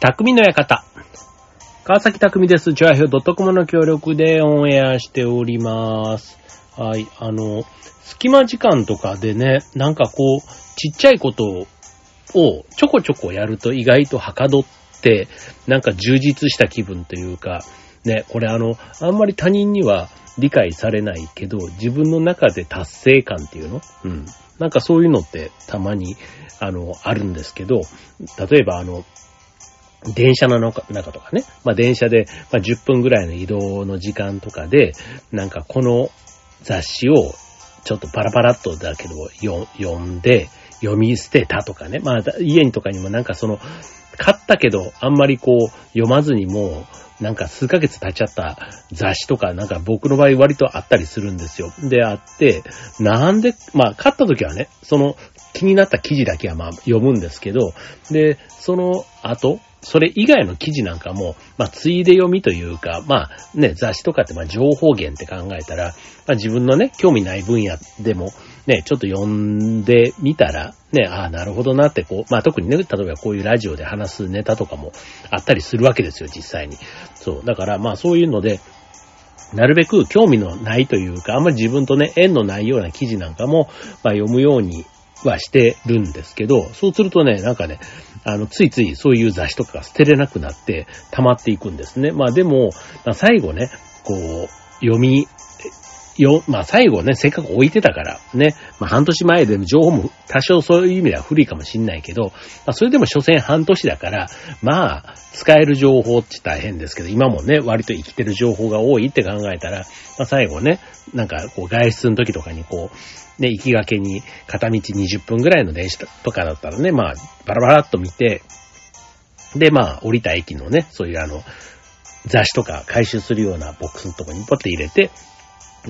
匠の館。川崎匠です。チュアヒョドットコムの協力でオンエアしております。はい。あの、隙間時間とかでね、なんかこう、ちっちゃいことをちょこちょこやると意外とはかどって、なんか充実した気分というか、ね、これあの、あんまり他人には理解されないけど、自分の中で達成感っていうの？うん。なんかそういうのってたまに、あの、あるんですけど、例えばあの、電車の中とかね、まあ電車で、ま、10分ぐらいの移動の時間とかで、なんかこの雑誌をちょっとパラパラっとだけど読んで、読み捨てたとかね。まあ家にとかにもなんかその、買ったけどあんまりこう読まずにもう、なんか数ヶ月経っちゃった雑誌とか、なんか僕の場合割とあったりするんですよ。で、あって、なんで、まあ買った時はね、その気になった記事だけはまあ読むんですけど、で、その後、それ以外の記事なんかも、まあ、ついで読みというか、まあ、ね、雑誌とかって、まあ、情報源って考えたら、まあ、自分のね、興味ない分野でも、ね、ちょっと読んでみたら、ね、ああ、なるほどなって、こう、まあ、特にね、例えばこういうラジオで話すネタとかもあったりするわけですよ、実際に。そう。だから、まあ、そういうので、なるべく興味のないというか、あんまり自分とね、縁のないような記事なんかも、まあ、読むようにはしてるんですけど、そうするとね、なんかね、あの、ついついそういう雑誌とかが捨てれなくなって溜まっていくんですね。まあでも、まあ、最後ね、こう、読み、よ、まあ最後ね、せっかく置いてたから、ね、まあ半年前でも情報も多少そういう意味では古いかもしんないけど、まあそれでも所詮半年だから、まあ、使える情報って大変ですけど、今もね、割と生きてる情報が多いって考えたら、まあ最後ね、なんかこう外出の時とかにこう、ね、行きがけに片道20分ぐらいの電車とかだったらね、まあ、バラバラっと見て、で、まあ、降りた駅のね、そういうあの、雑誌とか回収するようなボックスのとこにポッて入れて、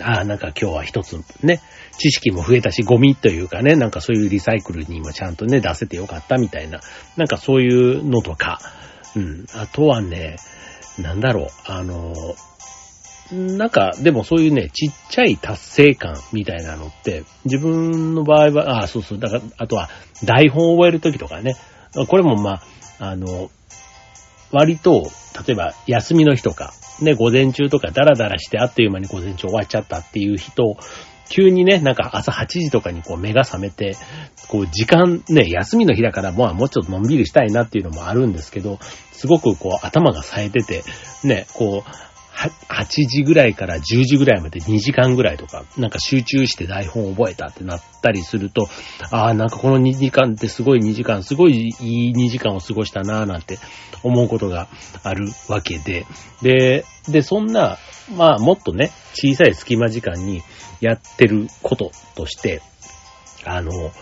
ああ、なんか今日は一つね、知識も増えたし、ゴミというかね、なんかそういうリサイクルにもちゃんとね、出せてよかったみたいな、なんかそういうのとか、うん、あとはね、なんだろう、あの、なんか、でもそういうね、ちっちゃい達成感みたいなのって、自分の場合は、ああ、そうそう、だから、あとは、台本を覚えるときとかね、これもまあ、あの、割と、例えば、休みの日とか、ね、午前中とかダラダラしてあっという間に午前中終わっちゃったっていう人、急にね、なんか朝8時とかにこう目が覚めて、こう時間ね、休みの日だからまあもうちょっとのんびりしたいなっていうのもあるんですけど、すごくこう頭が冴えてて、ね、こう、8時ぐらいから10時ぐらいまで2時間ぐらいとか、なんか集中して台本を覚えたってなったりすると、ああ、なんかこの2時間ってすごい2時間、すごいいい2時間を過ごしたなぁなんて思うことがあるわけで、で、で、そんな、まあもっとね、小さい隙間時間にやってることとして、あの、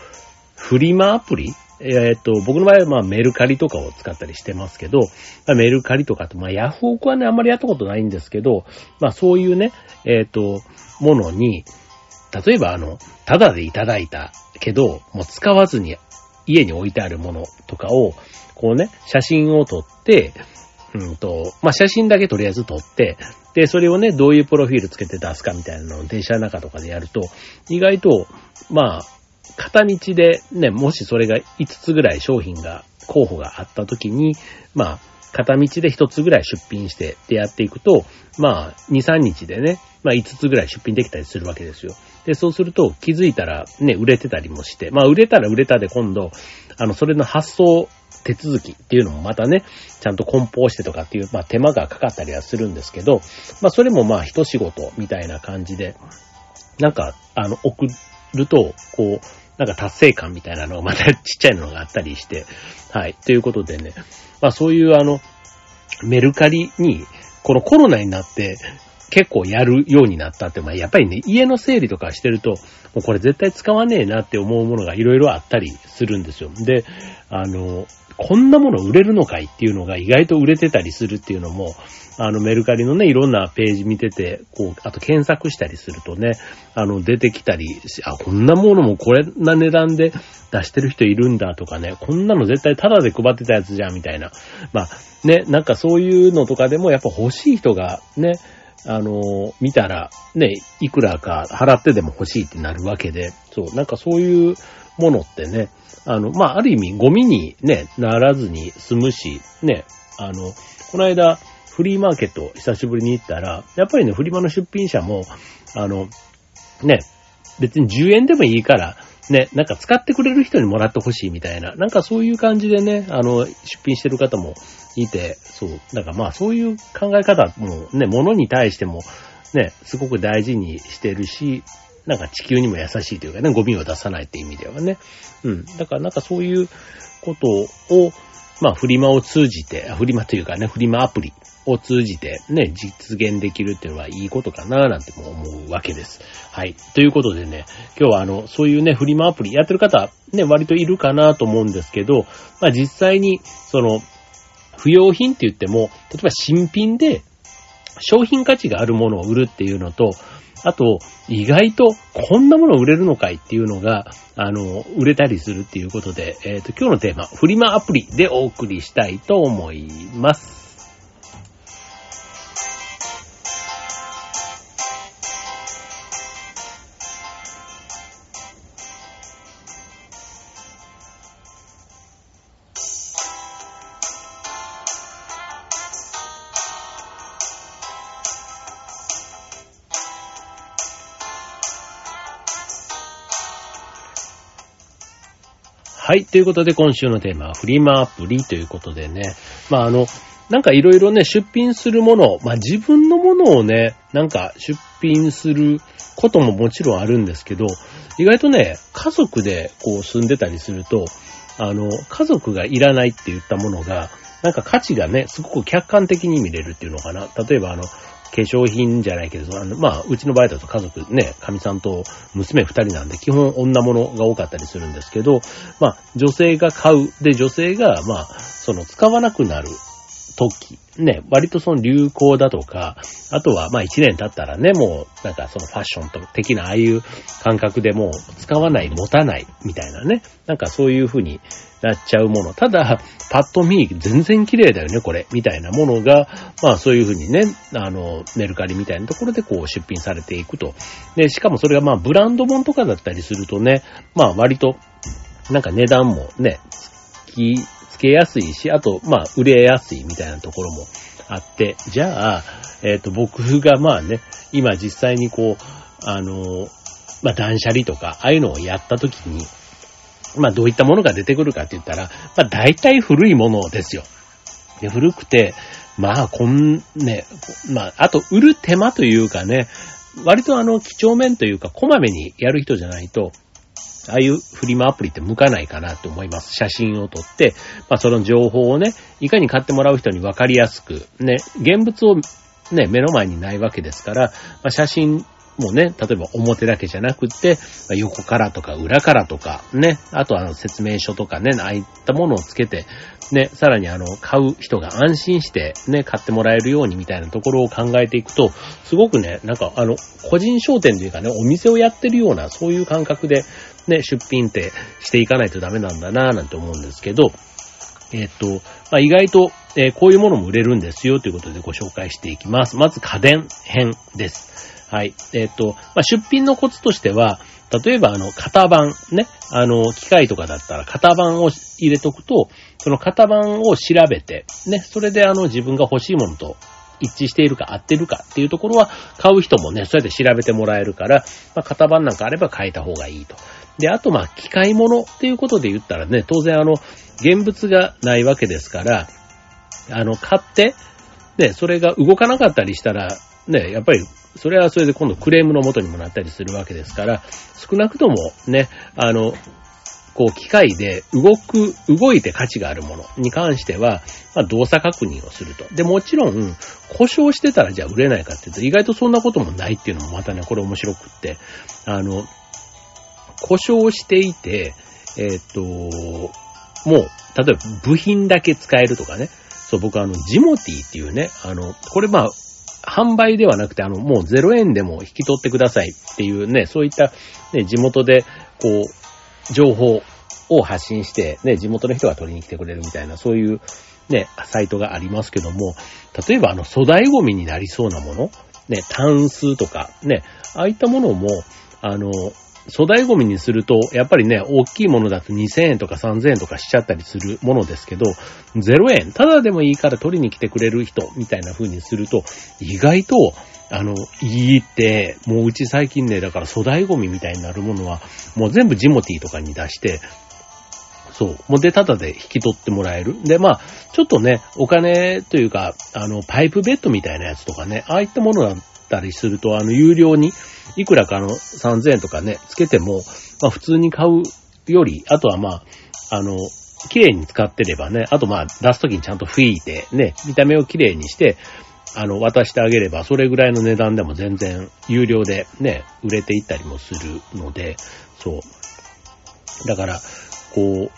フリマアプリえっ、と、僕の場合はまあメルカリとかを使ったりしてますけど、まあ、メルカリとかと、まあヤフオクはね、あんまりやったことないんですけど、まあそういうね、えっ、と、ものに、例えばあの、ただでいただいたけど、もう使わずに家に置いてあるものとかを、こうね、写真を撮って、うんと、まあ写真だけとりあえず撮って、で、それをね、どういうプロフィールつけて出すかみたいなのを電車の中とかでやると、意外と、まあ、片道でね、もしそれが5つぐらい商品が、候補があった時に、まあ、片道で1つぐらい出品してってやっていくと、まあ、2、3日でね、まあ5つぐらい出品できたりするわけですよ。で、そうすると気づいたらね、売れてたりもして、まあ売れたら売れたで今度、あの、それの発送手続きっていうのもまたね、ちゃんと梱包してとかっていう、まあ手間がかかったりはするんですけど、まあそれもまあ一仕事みたいな感じで、なんか、あの、送ると、こう、なんか達成感みたいなのがまたちっちゃいのがあったりして、はい。ということでね、まあそういうあの、メルカリに、このコロナになって結構やるようになったって、まあやっぱりね、家の整理とかしてると、もうこれ絶対使わねえなって思うものがいろいろあったりするんですよ。で、あの、こんなもの売れるのかいっていうのが意外と売れてたりするっていうのも、あのメルカリのね、いろんなページ見てて、こう、あと検索したりするとね、あの出てきたりし、あ、こんなものもこれな値段で出してる人いるんだとかね、こんなの絶対タダで配ってたやつじゃんみたいな。まあね、なんかそういうのとかでもやっぱ欲しい人がね、あの、見たら、ね、いくらか払ってでも欲しいってなるわけで、そう、なんかそういうものってね、あの、まあ、ある意味ゴミにね、ならずに済むし、ね、あの、この間、フリーマーケット久しぶりに行ったら、やっぱりね、フリマの出品者も、あの、ね、別に10円でもいいから、ね、なんか使ってくれる人にもらってほしいみたいな、なんかそういう感じでね、あの、出品してる方もいて、そう、だかまあそういう考え方もね、物に対してもね、すごく大事にしてるし、なんか地球にも優しいというかね、ゴミを出さないって意味ではね。うん。だからなんかそういうことを、まあフリマを通じて、フリマというかね、フリマアプリを通じてね、実現できるっていうのはいいことかななんても思うわけです。はい。ということでね、今日はあの、そういうね、フリマアプリやってる方、ね、割といるかなと思うんですけど、まあ実際に、その、不要品って言っても、例えば新品で商品価値があるものを売るっていうのと、あと、意外とこんなもの売れるのかいっていうのが、あの、売れたりするっていうことで、えっ、ー、と、今日のテーマ、フリマアプリでお送りしたいと思います。いということで、今週のテーマはフリマアプリということでね。まあ、あの、なんかいろいろね、出品するもの、まあ自分のものをね、なんか出品することももちろんあるんですけど、意外とね、家族でこう住んでたりすると、あの、家族がいらないって言ったものが、なんか価値がね、すごく客観的に見れるっていうのかな。例えばあの、化粧品じゃないけど、あの、まあ、うちの場合だと家族ね、神さんと娘二人なんで、基本女物が多かったりするんですけど、まあ、女性が買う。で、女性が、まあ、その、使わなくなる時、ね、割とその流行だとか、あとはまあ一年経ったらね、もうなんかそのファッションと的なああいう感覚でもう使わない、持たないみたいなね、なんかそういう風になっちゃうもの。ただ、パッと見、全然綺麗だよね、これ、みたいなものが、まあそういう風にね、あの、メルカリみたいなところでこう出品されていくと。で、しかもそれがまあブランド本とかだったりするとね、まあ割と、なんか値段もね、つけやすいし、あと、まあ、売れやすいみたいなところもあって、じゃあ、えっ、ー、と、僕がまあね、今実際にこう、あの、まあ、断捨離とか、ああいうのをやった時に、まあ、どういったものが出てくるかって言ったら、まあ、大体古いものですよ。で、古くて、まあ、こん、ね、まあ、あと、売る手間というかね、割とあの、几帳面というか、こまめにやる人じゃないと、ああいうフリマアプリって向かないかなと思います。写真を撮って、まあその情報をね、いかに買ってもらう人に分かりやすく、ね、現物をね、目の前にないわけですから、まあ、写真もね、例えば表だけじゃなくって、まあ横からとか裏からとか、ね、あとあの説明書とかね、ああいったものをつけて、ね、さらにあの、買う人が安心して、ね、買ってもらえるようにみたいなところを考えていくと、すごくね、なんかあの、個人商店というかね、お店をやってるような、そういう感覚で、ね、出品ってしていかないとダメなんだなぁなんて思うんですけど、えっ、と、まあ、意外と、えー、こういうものも売れるんですよということでご紹介していきます。まず家電編です。はい。えっ、と、まあ、出品のコツとしては、例えば、あの、型番、ね、あの、機械とかだったら型番を入れとくと、その型番を調べて、ね、それであの、自分が欲しいものと一致しているか合ってるかっていうところは、買う人もね、そうやって調べてもらえるから、まあ、型番なんかあれば変えた方がいいと。で、あと、まあ、機械物っていうことで言ったらね、当然あの、現物がないわけですから、あの、買って、ね、それが動かなかったりしたら、ね、やっぱりそれはそれで今度クレームの元にもなったりするわけですから、少なくともね、あの、こう機械で動く、動いて価値があるものに関しては、まあ、動作確認をすると。で、もちろん、故障してたらじゃあ売れないかっていうと、意外とそんなこともないっていうのもまたね、これ面白くって、あの、故障していて、えっ、と、もう、例えば部品だけ使えるとかね、そう、僕はあの、ジモティっていうね、あの、これまあ、販売ではなくて、あの、もう0円でも引き取ってくださいっていうね、そういった、ね、地元で、こう、情報を発信して、ね、地元の人が取りに来てくれるみたいな、そういう、ね、サイトがありますけども、例えばあの、粗大ゴミになりそうなもの、ね、タンスとか、ね、ああいったものも、あの、粗大ゴミにすると、やっぱりね、大きいものだと2000円とか3000円とかしちゃったりするものですけど、0円、ただでもいいから取りに来てくれる人、みたいな風にすると、意外と、あの、いいって、もううち最近ね、だから粗大ゴミみたいになるものは、もう全部ジモティーとかに出して、そう。もうで、ただで引き取ってもらえる。で、まあ、ちょっとね、お金というか、あの、パイプベッドみたいなやつとかね、ああいったものだったりすると、あの、有料に、いくらかの3000円とかね、つけても、まあ、普通に買うより、あとはまあ、あの、綺麗に使ってればね、あとまあ、出すときにちゃんと拭いて、ね、見た目を綺麗にして、あの、渡してあげれば、それぐらいの値段でも全然有料でね、売れていったりもするので、そう。だから、こ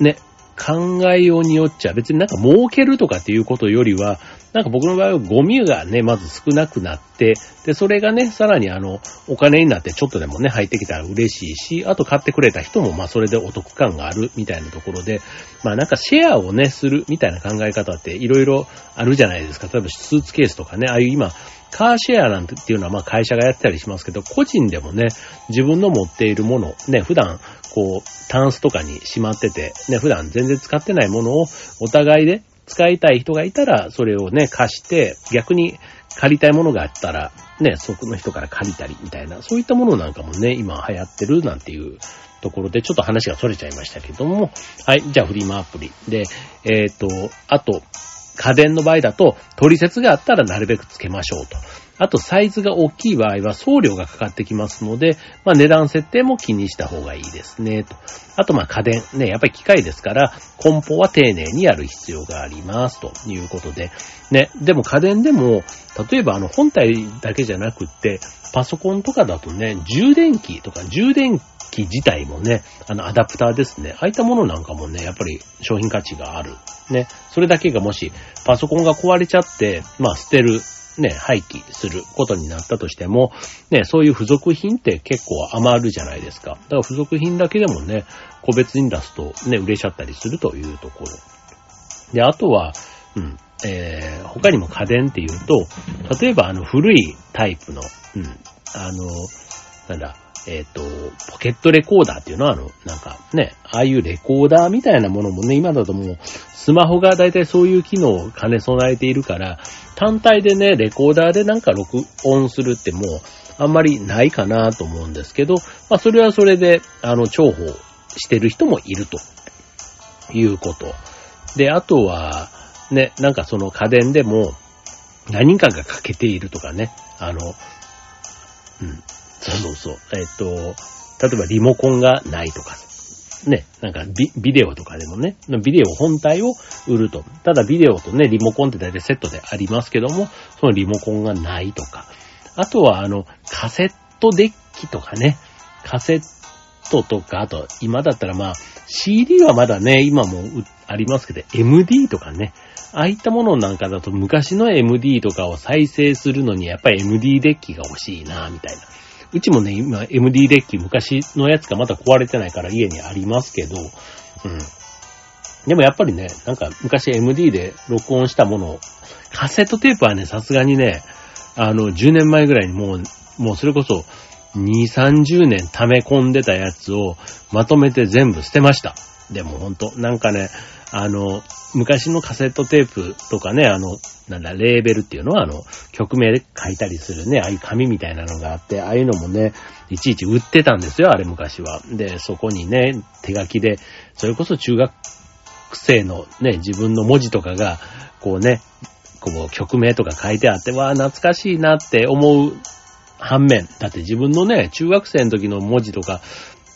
う、ね、考えようによっちゃ、別になんか儲けるとかっていうことよりは、なんか僕の場合はゴミがね、まず少なくなって、で、それがね、さらにあの、お金になってちょっとでもね、入ってきたら嬉しいし、あと買ってくれた人もまあそれでお得感があるみたいなところで、まあなんかシェアをね、するみたいな考え方っていろいろあるじゃないですか。例えばスーツケースとかね、ああいう今、カーシェアなんてっていうのはまあ会社がやってたりしますけど、個人でもね、自分の持っているもの、ね、普段こう、タンスとかにしまってて、ね、普段全然使ってないものをお互いで使いたい人がいたら、それをね、貸して、逆に借りたいものがあったら、ね、そこの人から借りたりみたいな、そういったものなんかもね、今流行ってるなんていうところで、ちょっと話が逸れちゃいましたけども、はい、じゃあフリマアプリ。で、えっ、ー、と、あと、家電の場合だと、取説があったらなるべくつけましょうと。あと、サイズが大きい場合は送料がかかってきますので、まあ値段設定も気にした方がいいですね、と。あと、まあ家電。ね、やっぱり機械ですから、梱包は丁寧にやる必要があります、ということで。ね、でも家電でも、例えばあの本体だけじゃなくって、パソコンとかだとね、充電器とか充電器自体もね、あのアダプターですね。ああいったものなんかもね、やっぱり商品価値がある。ね、それだけがもしパソコンが壊れちゃって、まあ捨てるね、廃棄することになったとしても、ね、そういう付属品って結構余るじゃないですか。だから付属品だけでもね、個別に出すとね、売れちゃったりするというところ。で、あとは、うん、えー、他にも家電っていうと、例えばあの古いタイプの、うん、あの、なんだ、えっ、ー、と、ポケットレコーダーっていうのはあの、なんかね、ああいうレコーダーみたいなものもね、今だともう、スマホがだいたいそういう機能を兼ね備えているから、単体でね、レコーダーでなんか録音するってもう、あんまりないかなと思うんですけど、まあそれはそれで、あの、重宝してる人もいるということ。で、あとは、ね、なんかその家電でも、何かが欠けているとかね、あの、うん、そうそうそう。えっ、と、例えばリモコンがないとか、ね、なんかビビデオとかでもね、ビデオ本体を売ると。ただビデオとね、リモコンって大体セットでありますけども、そのリモコンがないとか。あとはあの、カセットデッキとかね、カセットとか、あと今だったらまあ、CD はまだね、今もありますけど、MD とかね、ああいったものなんかだと昔の MD とかを再生するのにやっぱり MD デッキが欲しいな、みたいな。うちもね、今 MD デッキ昔のやつがまだ壊れてないから家にありますけど、うん。でもやっぱりね、なんか昔 MD で録音したものを、カセットテープはね、さすがにね、あの、10年前ぐらいにもう、もうそれこそ、2、30年溜め込んでたやつをまとめて全部捨てました。でもほんと、なんかね、あの、昔のカセットテープとかね、あの、なんだ、レーベルっていうのは、あの、曲名で書いたりするね、ああいう紙みたいなのがあって、ああいうのもね、いちいち売ってたんですよ、あれ昔は。で、そこにね、手書きで、それこそ中学生のね、自分の文字とかが、こうね、こう曲名とか書いてあって、わあ、懐かしいなって思う反面、だって自分のね、中学生の時の文字とか、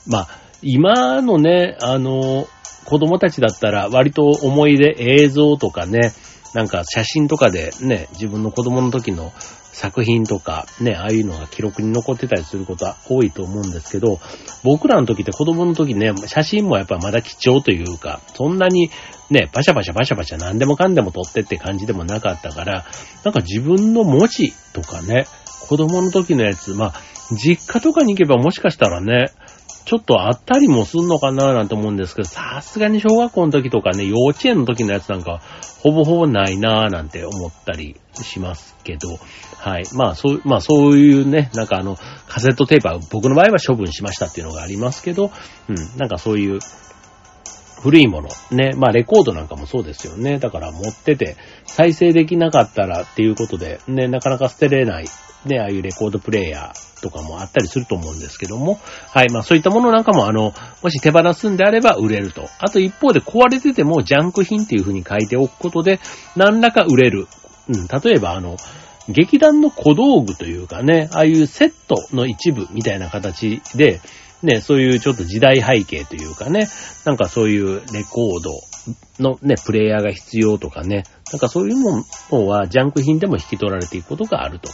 まあ、今のね、あの、子供たちだったら割と思い出映像とかね、なんか写真とかでね、自分の子供の時の作品とかね、ああいうのが記録に残ってたりすることは多いと思うんですけど、僕らの時って子供の時ね、写真もやっぱまだ貴重というか、そんなにね、バシャバシャバシャバシャ何でもかんでも撮ってって感じでもなかったから、なんか自分の文字とかね、子供の時のやつ、まあ、実家とかに行けばもしかしたらね、ちょっとあったりもすんのかななんて思うんですけど、さすがに小学校の時とかね、幼稚園の時のやつなんか、ほぼほぼないなぁなんて思ったりしますけど、はい。まあそう、まあそういうね、なんかあの、カセットテープは僕の場合は処分しましたっていうのがありますけど、うん、なんかそういう、古いもの。ね。まあレコードなんかもそうですよね。だから持ってて、再生できなかったらっていうことで、ね、なかなか捨てれないね、ああいうレコードプレイヤーとかもあったりすると思うんですけども、はい、まあそういったものなんかもあの、もし手放すんであれば売れると。あと一方で壊れててもジャンク品っていう風に書いておくことで、何らか売れる。うん、例えばあの、劇団の小道具というかね、ああいうセットの一部みたいな形で、ね、そういうちょっと時代背景というかね、なんかそういうレコードのね、プレイヤーが必要とかね、なんかそういうものはジャンク品でも引き取られていくことがあると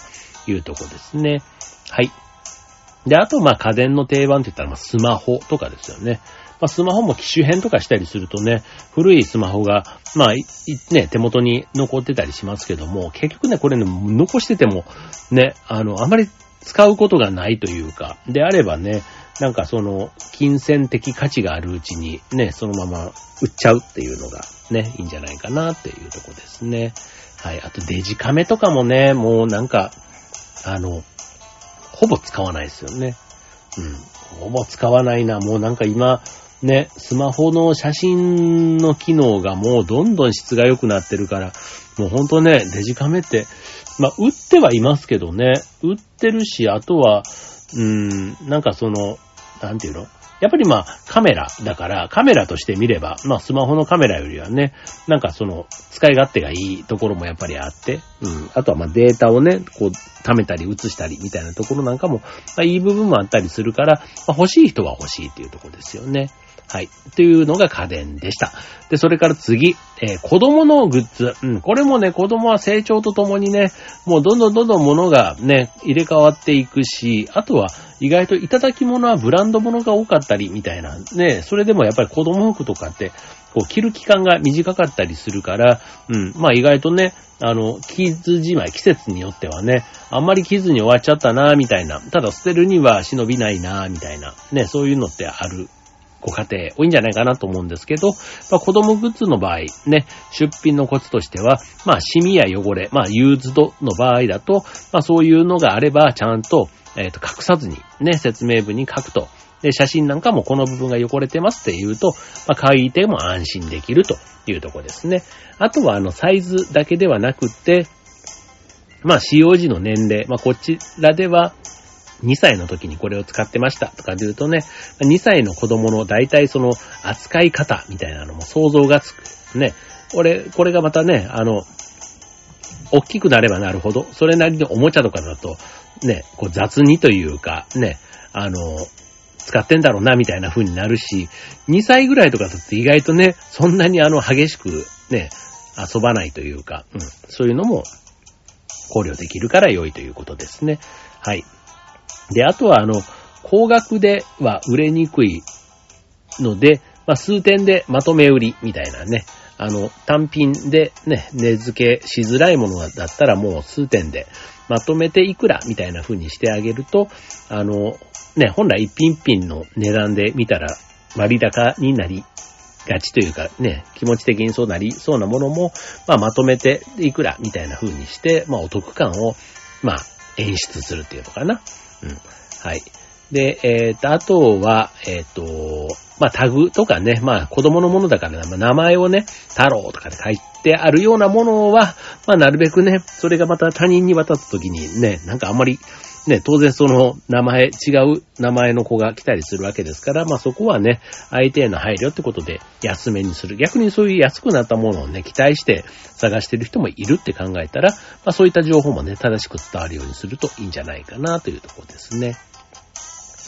いうとこですね。はい。で、あと、ま、家電の定番って言ったら、ま、スマホとかですよね。まあ、スマホも機種変とかしたりするとね、古いスマホが、まあ、ね、手元に残ってたりしますけども、結局ね、これね、残してても、ね、あの、あまり使うことがないというか、であればね、なんかその、金銭的価値があるうちに、ね、そのまま売っちゃうっていうのが、ね、いいんじゃないかなっていうとこですね。はい。あとデジカメとかもね、もうなんか、あの、ほぼ使わないですよね。うん。ほぼ使わないな。もうなんか今、ね、スマホの写真の機能がもうどんどん質が良くなってるから、もうほんとね、デジカメって、まあ、売ってはいますけどね、売ってるし、あとは、うーん、なんかその、なんていうの？やっぱりまあカメラだから、カメラとして見れば、まあスマホのカメラよりはね、なんかその使い勝手がいいところもやっぱりあって、うん。あとはまあデータをね、こう貯めたり映したりみたいなところなんかも、まあいい部分もあったりするから、まあ欲しい人は欲しいっていうところですよね。はい。というのが家電でした。で、それから次、えー、子供のグッズ。うん、これもね、子供は成長とともにね、もうどんどんどんどん物がね、入れ替わっていくし、あとは意外といただき物はブランド物が多かったりみたいな。ね、それでもやっぱり子供服とかって、こう着る期間が短かったりするから、うん、まあ意外とね、あの、傷じまい、季節によってはね、あんまり着ずに終わっちゃったな、みたいな。ただ捨てるには忍びないな、みたいな。ね、そういうのってあるご家庭多いんじゃないかなと思うんですけど、まあ、子供グッズの場合、ね、出品のコツとしては、まあ、シミや汚れ、まあ、ユーズドの場合だと、まあ、そういうのがあれば、ちゃんと、えっ、ー、と、隠さずに、ね、説明文に書くと。で、写真なんかもこの部分が汚れてますって言うと、まあ、買い手も安心できるというとこですね。あとは、あの、サイズだけではなくて、まあ、使用時の年齢、まあ、こちらでは、2歳の時にこれを使ってましたとかで言うとね、2歳の子供の大体その扱い方みたいなのも想像がつく。ね。俺、これがまたね、あの、大きくなればなるほど、それなりのおもちゃとかだと、ね、こう雑にというか、ね、あの、使ってんだろうな、みたいな風になるし、2歳ぐらいとかだって意外とね、そんなにあの、激しくね、遊ばないというか、うん、そういうのも考慮できるから良いということですね。はい。で、あとはあの、高額では売れにくいので、まあ、数点でまとめ売りみたいなね、あの、単品でね、値付けしづらいものだったらもう数点でまとめていくらみたいな風にしてあげると、あの、ね、本来一品一品の値段で見たら割高になりがちというかね、気持ち的にそうなりそうなものも、まあ、まとめていくらみたいな風にして、まあ、お得感を、まあ、演出するっていうのかな。うん。はい。で、えっ、ー、と、あとは、えっ、ー、と、まあ、タグとかね、まあ、子供のものだから、まあ、名前をね、太郎とかで書いてあるようなものは、まあ、なるべくね、それがまた他人に渡った時にね、なんかあんまり、ね、当然その名前、違う名前の子が来たりするわけですから、まあそこはね、相手への配慮ってことで安めにする。逆にそういう安くなったものをね、期待して探してる人もいるって考えたら、まあそういった情報もね、正しく伝わるようにするといいんじゃないかなというところですね。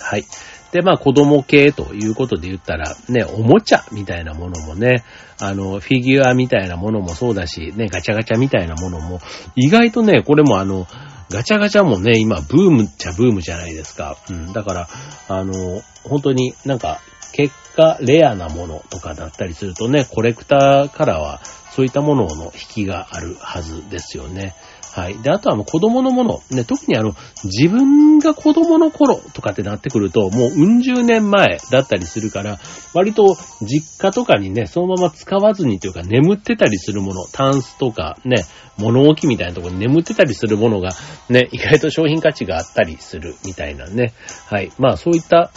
はい。で、まあ子供系ということで言ったら、ね、おもちゃみたいなものもね、あの、フィギュアみたいなものもそうだし、ね、ガチャガチャみたいなものも、意外とね、これもあの、ガチャガチャもね、今、ブームっちゃブームじゃないですか。うん。だから、あの、本当になんか、結果、レアなものとかだったりするとね、コレクターからは、そういったものの引きがあるはずですよね。はい。で、あとはもう子供のもの。ね、特にあの、自分が子供の頃とかってなってくると、もううん十年前だったりするから、割と実家とかにね、そのまま使わずにというか眠ってたりするもの、タンスとかね、物置みたいなところに眠ってたりするものがね、意外と商品価値があったりするみたいなね。はい。まあそういった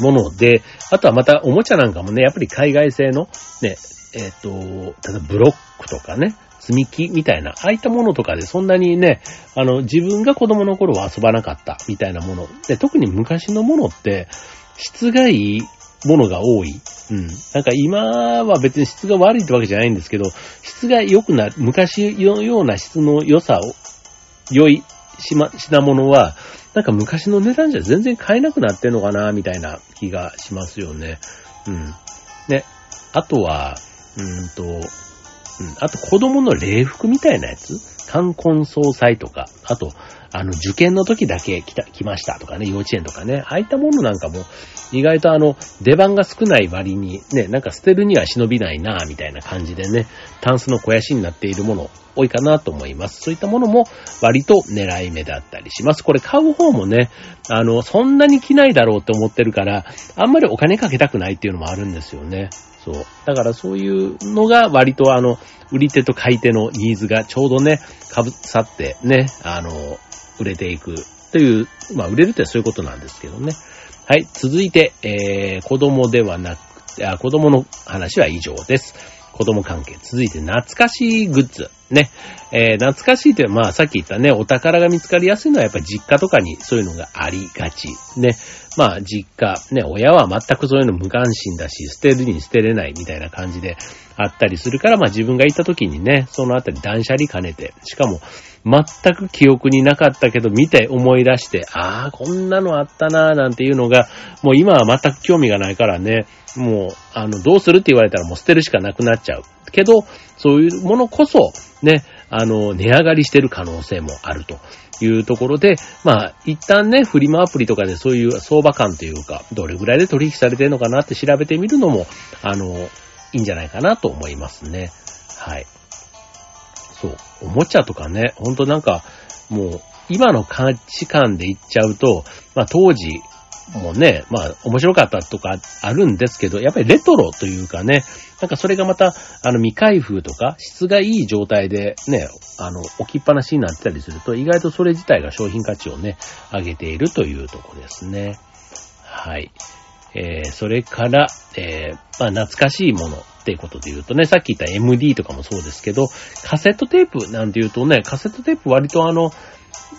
もので、あとはまたおもちゃなんかもね、やっぱり海外製のね、えっ、ー、と、例えばブロックとかね、積み木みたいな、ああいったものとかでそんなにね、あの、自分が子供の頃は遊ばなかったみたいなもの。で、特に昔のものって、質がいいものが多い。うん。なんか今は別に質が悪いってわけじゃないんですけど、質が良くなる、昔のような質の良さを、良い品物は、なんか昔の値段じゃ全然買えなくなってんのかな、みたいな気がしますよね。うん。ね。あとは、うんと、うん、あと子供の礼服みたいなやつ？冠婚葬祭とか、あと、あの、受験の時だけ来た、来ましたとかね、幼稚園とかね、ああいったものなんかも、意外とあの、出番が少ない割に、ね、なんか捨てるには忍びないなみたいな感じでね、タンスの肥やしになっているもの、多いかなと思います。そういったものも割と狙い目だったりします。これ買う方もね、あの、そんなに着ないだろうって思ってるから、あんまりお金かけたくないっていうのもあるんですよね。そう。だからそういうのが割とあの、売り手と買い手のニーズがちょうどね、かぶさってね、あの、売れていくという、まあ売れるってそういうことなんですけどね。はい、続いて、えー、子供ではなくて、あ、子供の話は以上です。子供関係。続いて懐かしいグッズ。ね。えー、懐かしいって、まあさっき言ったね、お宝が見つかりやすいのはやっぱり実家とかにそういうのがありがち。ね。まあ実家、ね、親は全くそういうの無関心だし、捨てるに捨てれないみたいな感じであったりするから、まあ自分が行った時にね、そのあたり断捨離兼ねて、しかも全く記憶になかったけど見て思い出して、ああ、こんなのあったなーなんていうのが、もう今は全く興味がないからね、もう、あの、どうするって言われたらもう捨てるしかなくなっちゃう。けど、そういうものこそ、ね、あの、値上がりしてる可能性もあるというところで、まあ、一旦ね、フリマアプリとかでそういう相場感というか、どれぐらいで取引されてるのかなって調べてみるのも、あの、いいんじゃないかなと思いますね。はい。そう。おもちゃとかね、ほんとなんか、もう、今の価値観で言っちゃうと、まあ当時、もね、まあ面白かったとかあるんですけど、やっぱりレトロというかね、なんかそれがまた、あの未開封とか質がいい状態でね、あの置きっぱなしになってたりすると、意外とそれ自体が商品価値をね、上げているというとこですね。はい。えー、それから、えー、まあ懐かしいものっていうことで言うとね、さっき言った MD とかもそうですけど、カセットテープなんて言うとね、カセットテープ割とあの、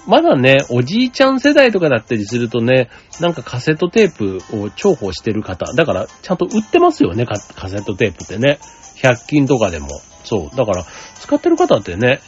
まだね、おじいちゃん世代とかだったりするとね、なんかカセットテープを重宝してる方、だからちゃんと売ってますよね、カセットテープってね。100均とかでも。そう。だから、使ってる方ってね、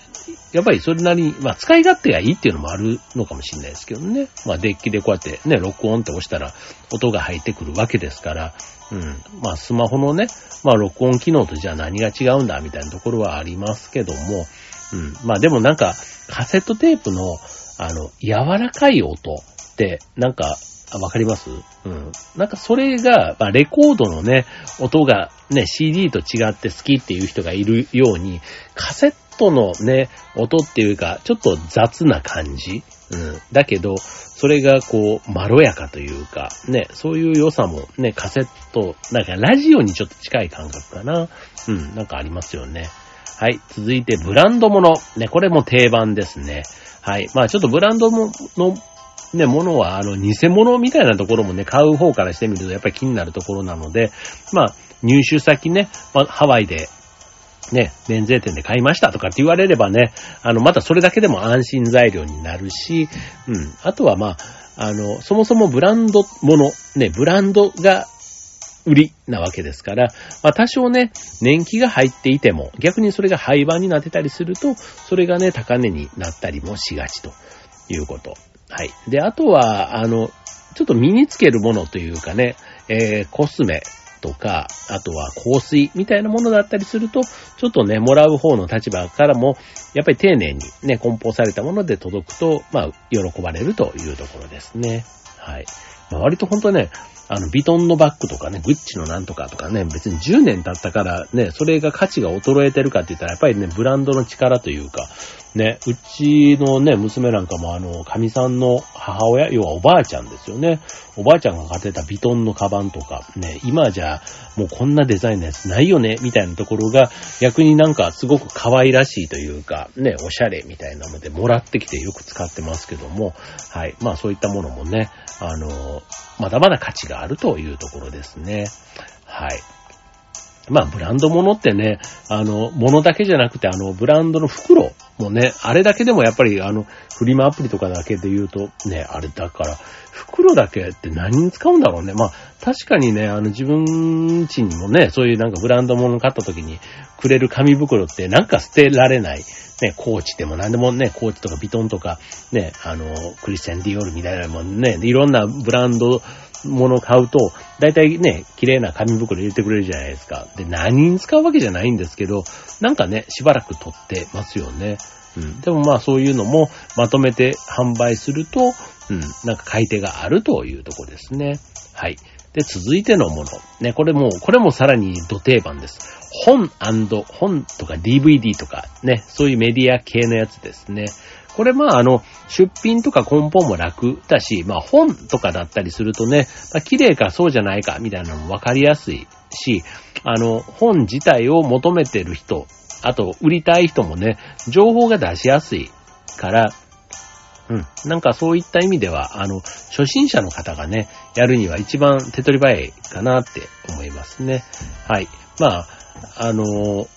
やっぱりそれなりに、まあ使い勝手がいいっていうのもあるのかもしれないですけどね。まあデッキでこうやってね、録音って押したら音が入ってくるわけですから、うん。まあスマホのね、まあ録音機能とじゃあ何が違うんだみたいなところはありますけども、うん。まあでもなんか、カセットテープの、あの、柔らかい音って、なんか、わかります？うん。なんかそれが、まあ、レコードのね、音がね、CD と違って好きっていう人がいるように、カセットのね、音っていうか、ちょっと雑な感じうん。だけど、それがこう、まろやかというか、ね、そういう良さもね、カセット、なんかラジオにちょっと近い感覚かな。うん、なんかありますよね。はい。続いて、ブランドもの。ね、これも定番ですね。はい。まあちょっとブランドもの、ね、ものは、あの、偽物みたいなところもね、買う方からしてみるとやっぱり気になるところなので、まあ、入手先ね、まあ、ハワイで、ね、免税店で買いましたとかって言われればね、あの、またそれだけでも安心材料になるし、うん。あとはまあ、あの、そもそもブランドもの、ね、ブランドが売りなわけですから、まあ多少ね、年季が入っていても、逆にそれが廃盤になってたりすると、それがね、高値になったりもしがちということ。はい。で、あとは、あの、ちょっと身につけるものというかね、えー、コスメとか、あとは香水みたいなものだったりすると、ちょっとね、もらう方の立場からも、やっぱり丁寧にね、梱包されたもので届くと、まあ、喜ばれるというところですね。はい。まあ、割と本当ね、あの、ビトンのバッグとかね、グッチのなんとかとかね、別に10年経ったからね、それが価値が衰えてるかって言ったら、やっぱりね、ブランドの力というか、ね、うちのね、娘なんかもあの、神さんの母親、要はおばあちゃんですよね。おばあちゃんが買ってたビトンのカバンとか、ね、今じゃもうこんなデザインのやつないよね、みたいなところが逆になんかすごく可愛らしいというか、ね、おしゃれみたいなのでもらってきてよく使ってますけども、はい。まあそういったものもね、あの、まだまだ価値があるというところですね。はい。まあ、ブランド物ってね、あの、物だけじゃなくて、あの、ブランドの袋もうね、あれだけでもやっぱり、あの、フリマアプリとかだけで言うと、ね、あれだから、袋だけって何に使うんだろうね。まあ、確かにね、あの、自分ちにもね、そういうなんかブランド物買った時にくれる紙袋ってなんか捨てられない。ね、コーチでも何でもね、コーチとかビトンとか、ね、あの、クリステン・ディオールみたいなもんね、いろんなブランドもの買うと、だいたいね、綺麗な紙袋入れてくれるじゃないですか。で、何に使うわけじゃないんですけど、なんかね、しばらく取ってますよね。うん。でもまあそういうのもまとめて販売すると、うん、なんか買い手があるというとこですね。はい。で、続いてのもの。ね、これも、これもさらに土定番です。本本とか DVD とかね、そういうメディア系のやつですね。これまああの、出品とか梱包も楽だし、まあ本とかだったりするとね、まあ綺麗かそうじゃないかみたいなのもわかりやすいし、あの、本自体を求めてる人、あと売りたい人もね、情報が出しやすいから、うん。なんかそういった意味では、あの、初心者の方がね、やるには一番手取り早いかなって思いますね。はい。まあ、あの、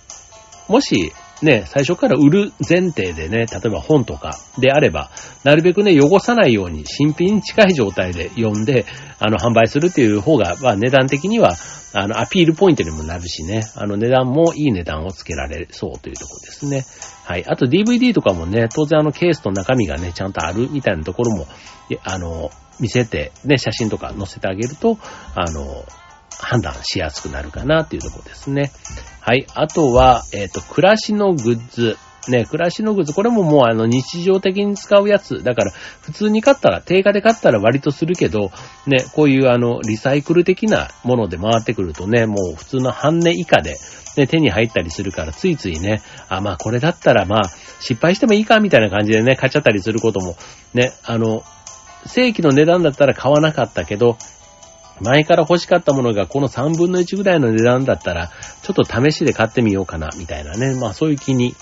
もし、ね、最初から売る前提でね、例えば本とかであれば、なるべくね、汚さないように新品に近い状態で読んで、あの、販売するっていう方が、まあ、値段的には、あの、アピールポイントにもなるしね、あの、値段もいい値段をつけられそうというところですね。はい。あと DVD とかもね、当然あの、ケースと中身がね、ちゃんとあるみたいなところも、あの、見せて、ね、写真とか載せてあげると、あの、判断しやすくなるかなっていうところですね。はい。あとは、えっ、ー、と、暮らしのグッズ。ね、暮らしのグッズ、これももうあの日常的に使うやつ。だから、普通に買ったら、定価で買ったら割とするけど、ね、こういうあの、リサイクル的なもので回ってくるとね、もう普通の半値以下で、ね、手に入ったりするから、ついついね、あ、まあこれだったらまあ、失敗してもいいか、みたいな感じでね、買っちゃったりすることも、ね、あの、正規の値段だったら買わなかったけど、前から欲しかったものがこの3分の1ぐらいの値段だったら、ちょっと試しで買ってみようかな、みたいなね。まあそういう気に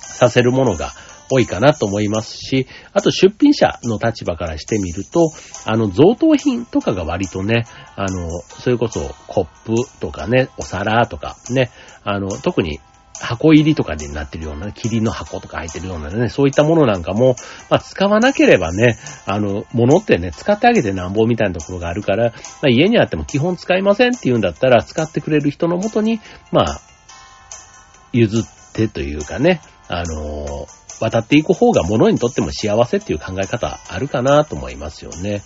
させるものが多いかなと思いますし、あと出品者の立場からしてみると、あの贈答品とかが割とね、あの、それこそコップとかね、お皿とかね、あの、特に箱入りとかになってるような、霧の箱とか入ってるようなね、そういったものなんかも、まあ、使わなければね、あの、物ってね、使ってあげてなんぼみたいなところがあるから、まあ、家にあっても基本使いませんって言うんだったら、使ってくれる人のもとに、まあ、譲ってというかね、あの渡っていく方が物にとっても幸せっていう考え方あるかなと思いますよね。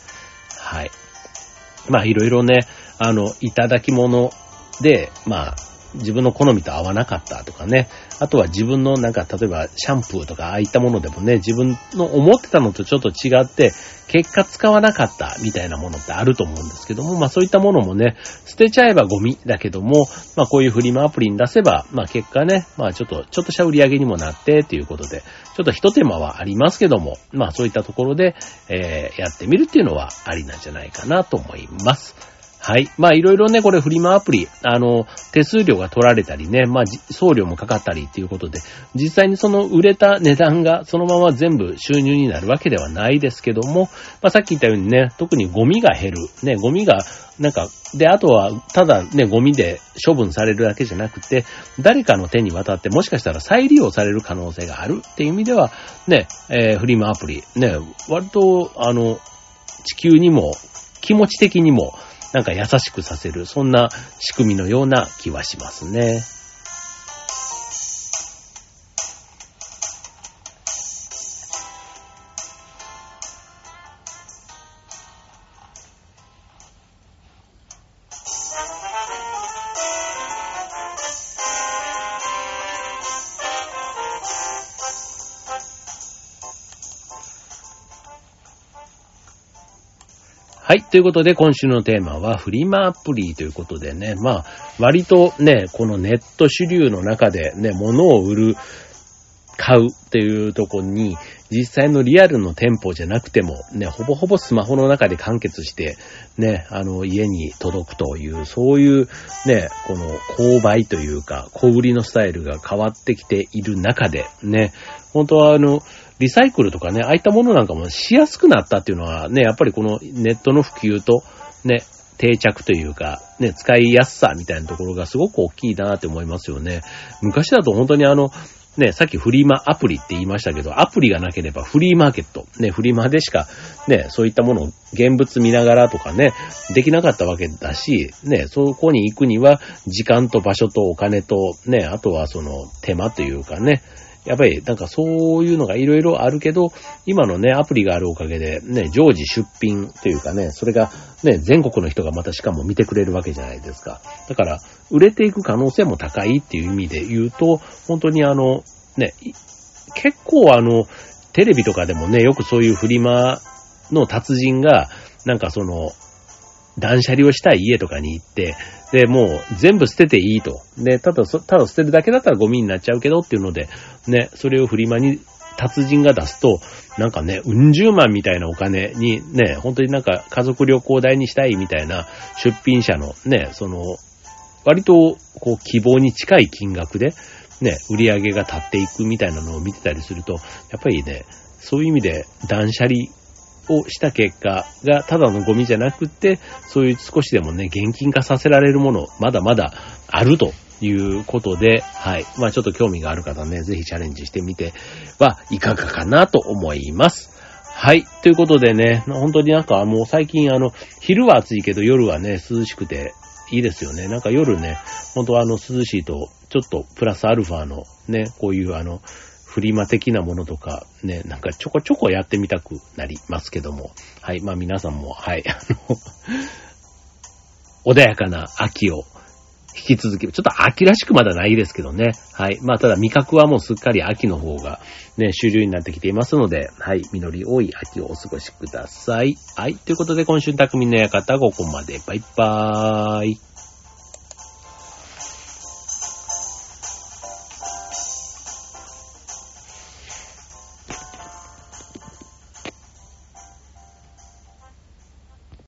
はい。まあ、いろいろね、あの、いただき物で、まあ、自分の好みと合わなかったとかね。あとは自分のなんか、例えばシャンプーとかああいったものでもね、自分の思ってたのとちょっと違って、結果使わなかったみたいなものってあると思うんですけども、まあそういったものもね、捨てちゃえばゴミだけども、まあこういうフリマアプリに出せば、まあ結果ね、まあちょっと、ちょっとした売り上げにもなってということで、ちょっと一手間はありますけども、まあそういったところで、えー、やってみるっていうのはありなんじゃないかなと思います。はい。まあいろいろね、これフリマアプリ、あの、手数料が取られたりね、まあ送料もかかったりっていうことで、実際にその売れた値段がそのまま全部収入になるわけではないですけども、まあさっき言ったようにね、特にゴミが減る。ね、ゴミが、なんか、で、あとは、ただね、ゴミで処分されるだけじゃなくて、誰かの手に渡ってもしかしたら再利用される可能性があるっていう意味では、ね、えー、フリマアプリ、ね、割と、あの、地球にも、気持ち的にも、なんか優しくさせる、そんな仕組みのような気はしますね。はい。ということで、今週のテーマは、フリマアプリということでね、まあ、割とね、このネット主流の中でね、物を売る買うっていうとこに、実際のリアルの店舗じゃなくても、ね、ほぼほぼスマホの中で完結して、ね、あの、家に届くという、そういう、ね、この、購買というか、小売りのスタイルが変わってきている中で、ね、本当はあの、リサイクルとかね、ああいったものなんかもしやすくなったっていうのはね、やっぱりこのネットの普及と、ね、定着というか、ね、使いやすさみたいなところがすごく大きいなって思いますよね。昔だと本当にあの、ね、さっきフリーマアプリって言いましたけど、アプリがなければフリーマーケット、ね、フリーマでしか、ね、そういったものを現物見ながらとかね、できなかったわけだし、ね、そこに行くには、時間と場所とお金と、ね、あとはその手間というかね、やっぱりなんかそういうのがいろいろあるけど、今のね、アプリがあるおかげで、ね、常時出品というかね、それがね、全国の人がまたしかも見てくれるわけじゃないですか。だから、売れていく可能性も高いっていう意味で言うと、本当にあの、ね、結構あの、テレビとかでもね、よくそういうフリマの達人が、なんかその、断捨離をしたい家とかに行って、で、もう全部捨てていいと。で、ただ、ただ捨てるだけだったらゴミになっちゃうけどっていうので、ね、それをフリマに達人が出すと、なんかね、うん十万みたいなお金にね、本当になんか家族旅行代にしたいみたいな出品者のね、その、割とこう希望に近い金額で、ね、売り上げが立っていくみたいなのを見てたりすると、やっぱりね、そういう意味で断捨離をした結果がただのゴミじゃなくって、そういう少しでもね、現金化させられるもの、まだまだあるということで、はい。まあちょっと興味がある方ね、ぜひチャレンジしてみてはいかがかなと思います。はい。ということでね、本当になんかもう最近あの、昼は暑いけど夜はね、涼しくていいですよね。なんか夜ね、本当はあの涼しいと、ちょっとプラスアルファのね、こういうあの、フリマ的なものとかね、なんかちょこちょこやってみたくなりますけども。はい。まあ皆さんも、はい。あの、穏やかな秋を引き続き、ちょっと秋らしくまだないですけどね。はい。まあただ味覚はもうすっかり秋の方がね、主流になってきていますので、はい。実り多い秋をお過ごしください。はい。ということで今週匠の館ここまで。バイバーイ。